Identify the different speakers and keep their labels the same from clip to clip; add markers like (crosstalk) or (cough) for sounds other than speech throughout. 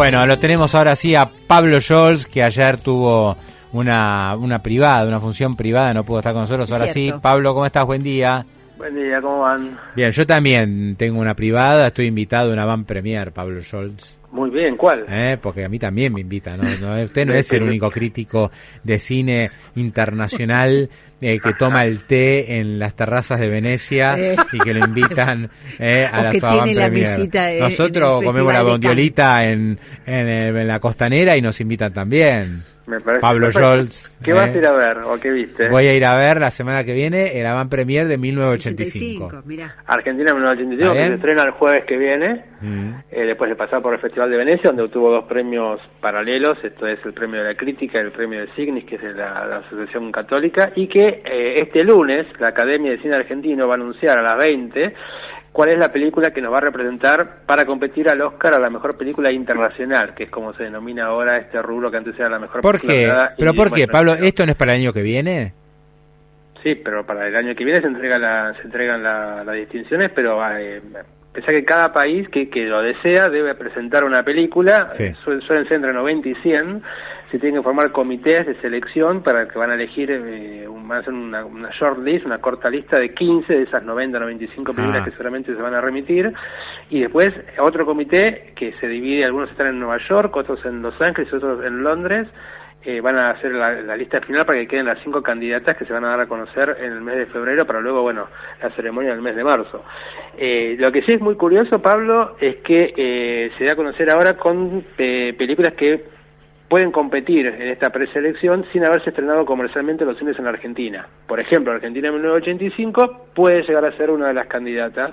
Speaker 1: Bueno, lo tenemos ahora sí a Pablo Scholz, que ayer tuvo una, una privada, una función privada, no pudo estar con nosotros. Ahora sí, Pablo, ¿cómo estás? Buen día.
Speaker 2: Buen día, ¿cómo van?
Speaker 1: Bien, yo también tengo una privada, estoy invitado a una van premier, Pablo Scholz.
Speaker 2: Muy bien, ¿cuál?
Speaker 1: Eh, porque a mí también me invitan, ¿no? usted no (laughs) es el único crítico de cine internacional eh, que toma el té en las terrazas de Venecia (laughs) eh. y que lo invitan eh, a la van premier. Nosotros comemos la bondiolita en, en, en la costanera y nos invitan también. Pablo Scholz.
Speaker 2: ¿Qué vas a ¿eh? ir a ver o qué viste?
Speaker 1: Voy a ir a ver la semana que viene el Avant Premier de 1985.
Speaker 2: Argentina 1985, que se estrena el jueves que viene, mm. eh, después de pasar por el Festival de Venecia, donde obtuvo dos premios paralelos, esto es el premio de la crítica y el premio de Signis, que es de la, Asociación Católica, y que eh, este lunes la Academia de Cine Argentino va a anunciar a las 20 cuál es la película que nos va a representar para competir al Oscar a la mejor película internacional, que es como se denomina ahora este rubro que antes era la mejor
Speaker 1: ¿Por película. Qué? ¿Pero por qué, Pablo? ¿Esto no es para el año que viene?
Speaker 2: Sí, pero para el año que viene se, entrega la, se entregan las distinciones, pero eh, pensá que cada país que, que lo desea debe presentar una película, suelen ser entre 90 y 100, se tienen que formar comités de selección para que van a elegir, eh, van a hacer una, una, short list, una corta lista de 15 de esas 90, 95 películas ah. que seguramente se van a remitir, y después otro comité que se divide, algunos están en Nueva York, otros en Los Ángeles, otros en Londres, eh, van a hacer la, lista final para que queden las cinco candidatas que se van a dar a conocer en el mes de febrero para luego, bueno, la ceremonia del mes de marzo. Eh, lo que sí es muy curioso, Pablo, es que eh, se da a conocer ahora con películas que pueden competir en esta preselección sin haberse estrenado comercialmente los cines en la Argentina. Por ejemplo, Argentina 1985 puede llegar a ser una de las candidatas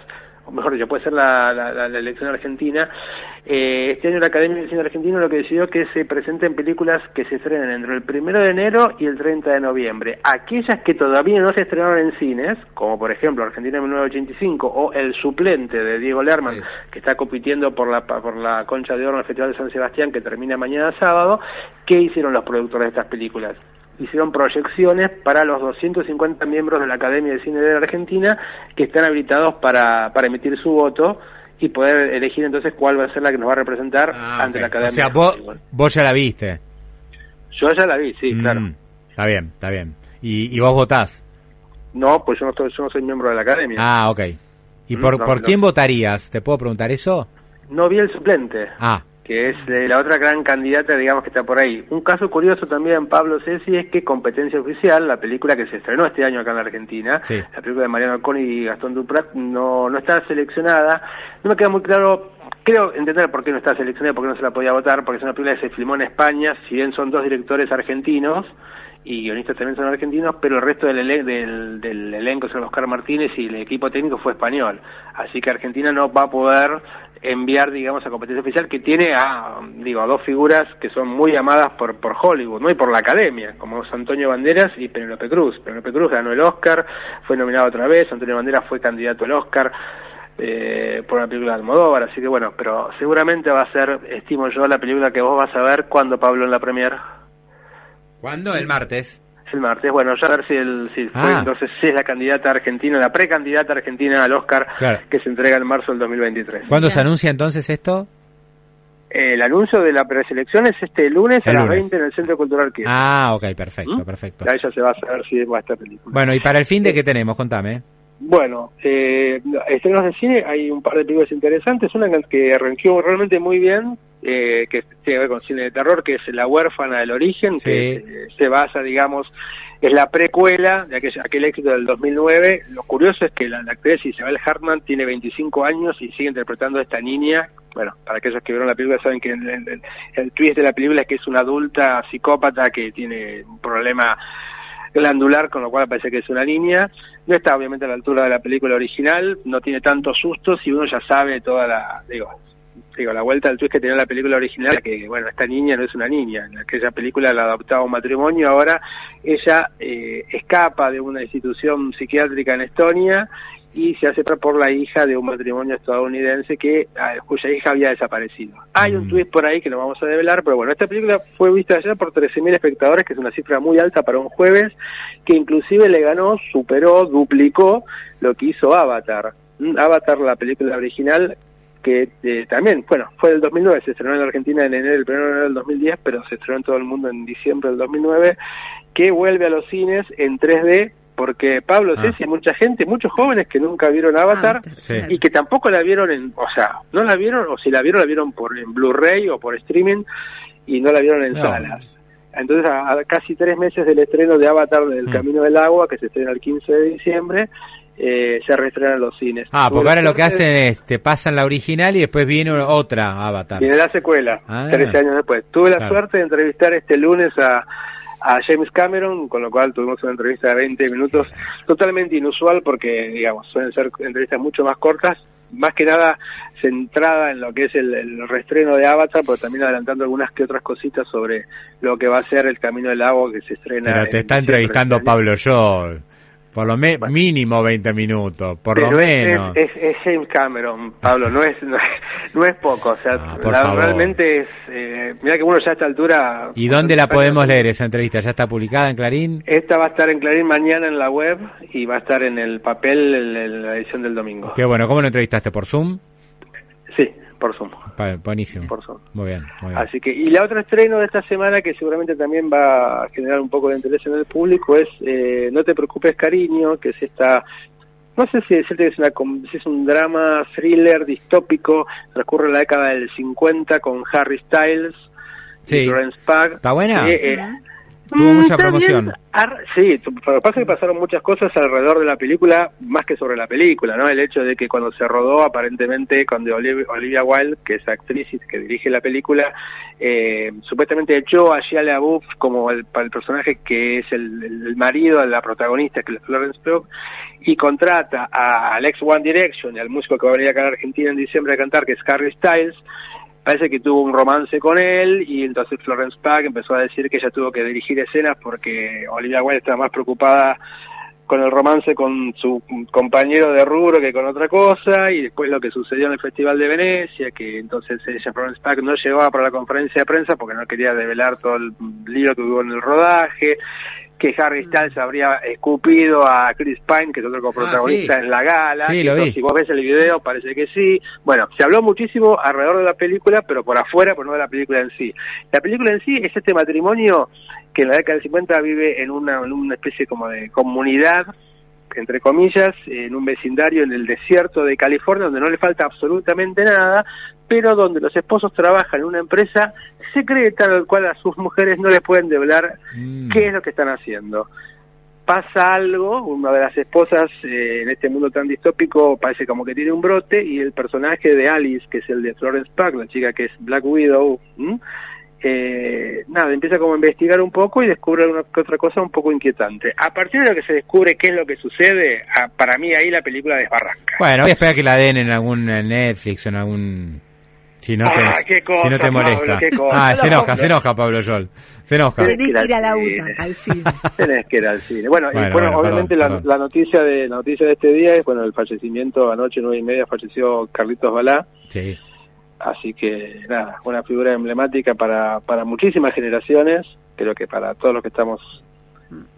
Speaker 2: o mejor dicho, puede ser la, la, elección argentina. Eh, este año la Academia de Cine Argentino lo que decidió que se presenten películas que se estrenen entre el primero de enero y el 30 de noviembre. Aquellas que todavía no se estrenaron en cines, como por ejemplo Argentina 1985 o El suplente de Diego Lerman, que está compitiendo por la, por la Concha de Oro en el Festival de San Sebastián, que termina mañana sábado, ¿qué hicieron los productores de estas películas? Hicieron proyecciones para los 250 miembros de la Academia de Cine de la Argentina que están habilitados para, para emitir su voto y poder elegir entonces cuál va a ser la que nos va a representar ah, ante la Academia. O
Speaker 1: sea, vos, vos ya la viste.
Speaker 2: Yo ya la vi, sí, mm, claro.
Speaker 1: Está bien, está bien. ¿Y, ¿Y, vos votás?
Speaker 2: No, pues yo no, yo no soy miembro de la Academia.
Speaker 1: Ah, ok. ¿Y mm, por, por quién votarías? ¿Te puedo preguntar eso?
Speaker 2: No vi el suplente.
Speaker 1: Ah,
Speaker 2: que es la otra gran candidata, digamos, que está por ahí. Un caso curioso también, Pablo Ceci, es que Competencia Oficial, la película que se estrenó este año acá en la Argentina, la película de Mariano Alcón y Gastón Duprat, no, no está seleccionada. No me queda muy claro, creo entender por qué no está seleccionada, por qué no se la podía votar, porque es una película que se filmó en España, si bien son dos directores argentinos, y guionistas también son argentinos, pero el resto del, del, del elenco son Oscar Martínez y el equipo técnico fue español. Así que Argentina no va a poder enviar, digamos, a competencia oficial que tiene a, digo, a dos figuras que son muy amadas por, por Hollywood, ¿no? Y por la academia, como es Antonio Banderas y Penélope Cruz. Penélope Cruz ganó el Oscar, fue nominado otra vez, Antonio Banderas fue candidato al Oscar. Eh, por la película de Almodóvar, así que bueno, pero seguramente va a ser, estimo yo, la película que vos vas a ver cuando Pablo en la premier.
Speaker 1: ¿Cuándo? El martes
Speaker 2: el martes. Bueno, ya a ver si, el, si fue, ah. entonces si es la candidata argentina, la precandidata argentina al Oscar que se entrega en marzo del 2023.
Speaker 1: ¿Cuándo se anuncia entonces esto?
Speaker 2: el anuncio de la preselección es este lunes a las 20 en el Centro Cultural que
Speaker 1: Ah, ok, perfecto, ¿Mm? perfecto.
Speaker 2: Ya ella se va a saber si va a estar película.
Speaker 1: Bueno, ¿y para el fin de qué tenemos? Contame.
Speaker 2: Bueno, eh, estrenos de cine, hay un par de películas interesantes, una que arrancó realmente muy bien, eh, que tiene que ver con cine de terror, que es La huérfana del origen, que se basa, digamos, es la precuela de aquel, aquel éxito del 2009. Lo curioso es que la, actriz Isabel Hartman tiene 25 años y sigue interpretando a esta niña. Bueno, para aquellos que vieron la película saben que el, el twist de la película es que es una adulta psicópata que tiene un problema glandular, con lo cual parece que es una niña. No está obviamente a la altura de la película original, no tiene tantos sustos y uno ya sabe toda la, digo, digo, la vuelta al twist que tenía la película original, que bueno, esta niña no es una niña, en aquella película la adoptaba un matrimonio, ahora ella eh, escapa de una institución psiquiátrica en Estonia y se hace por la hija de un matrimonio estadounidense que ah, cuya hija había desaparecido. Hay un mm. twist por ahí que no vamos a develar, pero bueno, esta película fue vista ayer por 13.000 espectadores, que es una cifra muy alta para un jueves, que inclusive le ganó, superó, duplicó lo que hizo Avatar. Mm, Avatar, la película original, que eh, también, bueno, fue del 2009, se estrenó en Argentina en enero, el primero del 2010, pero se estrenó en todo el mundo en diciembre del 2009, que vuelve a los cines en 3D porque Pablo ah. Ceci, mucha gente, muchos jóvenes que nunca vieron Avatar y que tampoco la vieron en, o sea, no la vieron o si la vieron la vieron por en Blu-ray o por streaming y no la vieron en salas. Entonces, a, casi tres meses del estreno de Avatar del mm. Camino del Agua, que se estrena el 15 de diciembre, eh, se reestrenan los cines.
Speaker 1: Ah, porque ahora lo que hacen es, te pasan la original y después viene otra Avatar.
Speaker 2: Viene la secuela, ah. 13 años después. Tuve la suerte de entrevistar este lunes a a James Cameron, con lo cual tuvimos una entrevista de 20 minutos totalmente inusual porque, digamos, suelen ser entrevistas mucho más cortas, más que nada centrada en lo que es el, el reestreno de Avatar, pero también adelantando algunas que otras cositas sobre lo que va a ser el Camino del Agua que se estrena.
Speaker 1: Pero te está entrevistando este Pablo Joel. Por lo mínimo 20 minutos, por lo menos.
Speaker 2: Es, James Cameron, Pablo, (laughs) no es, no es, poco. O sea, ah, realmente es. Eh, mira que uno ya a esta altura.
Speaker 1: ¿Y dónde la podemos leer esa entrevista? ¿Ya está publicada en Clarín?
Speaker 2: Esta va a estar en Clarín mañana en la web y va a estar en el papel en la edición del domingo.
Speaker 1: Qué bueno, ¿cómo lo entrevistaste? ¿Por Zoom?
Speaker 2: Sí, por Zoom.
Speaker 1: Buenísimo.
Speaker 2: Por Zoom.
Speaker 1: Muy bien, muy bien.
Speaker 2: Así que, y la otra estreno de esta semana que seguramente también va a generar un poco de interés en el público es eh, No te preocupes, cariño, que es esta no sé si decirte que es, una, si es un drama thriller distópico, transcurre la década del 50 con Harry Styles
Speaker 1: sí.
Speaker 2: y Florence Pugh.
Speaker 1: ¿Está buena? Eh, Tuvo mucha promoción.
Speaker 2: Sí, lo que pasa es que pasaron muchas cosas alrededor de la película, más que sobre la película, ¿no? El hecho de que cuando se rodó, aparentemente, cuando Olivia Wilde, que es actriz y que dirige la película, eh, supuestamente echó a Shia LaBeouf como el, el personaje que es el, marido de la protagonista, que es Florence Pugh, y contrata a Alex One Direction y al músico que va a venir acá a Argentina en diciembre a cantar, que es Harry Styles, parece que tuvo un romance con él y entonces Florence Pugh empezó a decir que ella tuvo que dirigir escenas porque Olivia Wilde estaba más preocupada con el romance con su compañero de rubro que con otra cosa y después lo que sucedió en el Festival de Venecia que entonces ella Florence Pugh no llegaba para la conferencia de prensa porque no quería develar todo el lío que hubo en el rodaje que Harry. Styles habría escupido a Chris Pine, que es otro coprotagonista ah, en la gala.
Speaker 1: Sí, lo vi.
Speaker 2: Si vos ves el video, parece que sí. Bueno, se habló muchísimo alrededor de la película, pero por afuera, pero no de la película en sí. La película en sí es este matrimonio que en la década del 50 vive en una, en una especie como de comunidad entre comillas, en un vecindario en el desierto de California, donde no le falta absolutamente nada, pero donde los esposos trabajan en una empresa secreta en la cual a sus mujeres no les pueden develar mm. qué es lo que están haciendo. Pasa algo, una de las esposas eh, en este mundo tan distópico parece como que tiene un brote y el personaje de Alice, que es el de Florence Pugh, la chica que es Black Widow, eh, nada, empieza como a investigar un poco y descubre una otra cosa un poco inquietante. A partir de lo que se descubre qué es lo que sucede, para mí ahí la película desbarranca.
Speaker 1: Bueno, voy a esperar que la den en algún Netflix o en algún... Si no, te,
Speaker 2: ah, si
Speaker 1: no te molesta. ah, se enoja, se enoja Pablo Joel. Se enoja.
Speaker 3: Tenés que ir a la UTA, al cine. (laughs)
Speaker 2: Tenés que ir al cine. Bueno, y bueno, obviamente la, noticia de la noticia de este día es bueno el fallecimiento anoche nueve y media falleció Carlitos Balá.
Speaker 1: Sí
Speaker 2: Así que nada, una figura emblemática para, para muchísimas generaciones, creo que para todos los que estamos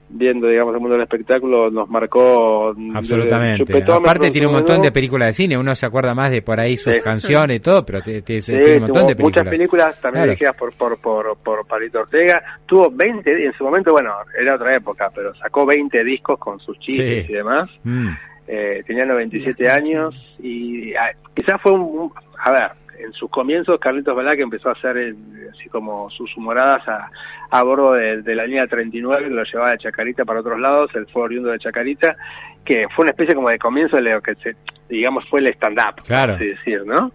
Speaker 2: viendo, digamos, el mundo del espectáculo nos marcó
Speaker 1: absolutamente. Aparte tiene un montón de películas de cine, uno se acuerda más de por ahí sus canciones y todo, pero tiene un montón de películas.
Speaker 2: Muchas películas también dirigidas por, por, por, por Palito Ortega. Tuvo 20, en su momento, bueno, era otra época, pero sacó 20 discos con sus chistes y demás. Mm. Eh, tenía 97 años y ah, quizás fue un, a ver, en sus comienzos Carlitos Balá que empezó a hacer eh, así como sus humoradas a, a bordo de, la línea 39 que lo llevaba de Chacarita para otros lados, el fue oriundo de Chacarita, que fue una especie como de comienzo de lo que se, digamos fue el stand-up,
Speaker 1: claro.
Speaker 2: así decir, ¿no?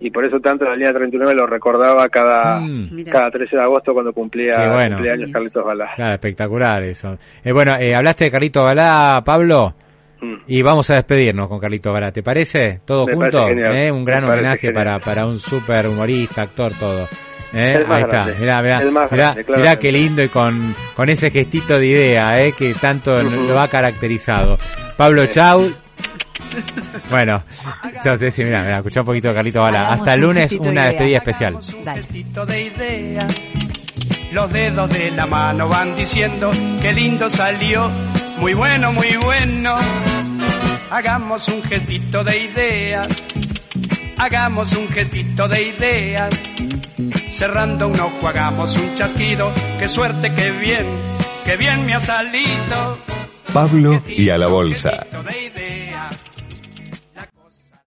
Speaker 2: Y por eso tanto la línea 39 lo recordaba cada, mm. cada 13 de agosto cuando cumplía cumpleaños Carlitos Balá.
Speaker 1: Claro, espectacular eso. Eh, bueno, eh, hablaste de Carlitos Balá, Pablo. Mm. Y vamos a despedirnos con Carlito Gara, ¿te parece? Todo junto, ¿eh? un gran homenaje para, para un super humorista, actor, todo. ¿Eh? Ahí está, mirá, mirá, mirá, qué lindo y con, con ese gestito de idea ¿eh? que tanto lo ha caracterizado. Pablo Chau. (laughs) Bueno, yo sé si, mira, mira, escuchá un poquito de Carlito Bala. Hasta el lunes una despedida especial.
Speaker 4: Los dedos de la mano van diciendo que lindo salió, muy bueno, muy bueno. Hagamos un gestito de idea hagamos un gestito de ideas. Cerrando un ojo hagamos un chasquido, qué suerte, qué bien, qué bien me ha salido.
Speaker 5: Pablo y a la bolsa.